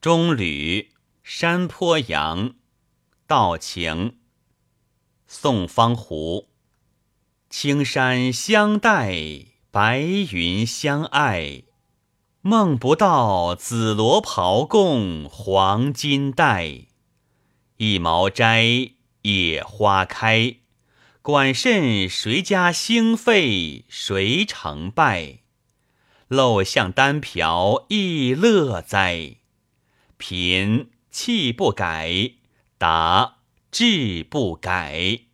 中吕山坡羊，道情。宋方胡。青山相待，白云相爱。梦不到紫罗袍共黄金带。一毛斋，野花开。管甚谁家兴废，谁成败？陋巷单瓢亦乐哉！贫气不改，达志不改。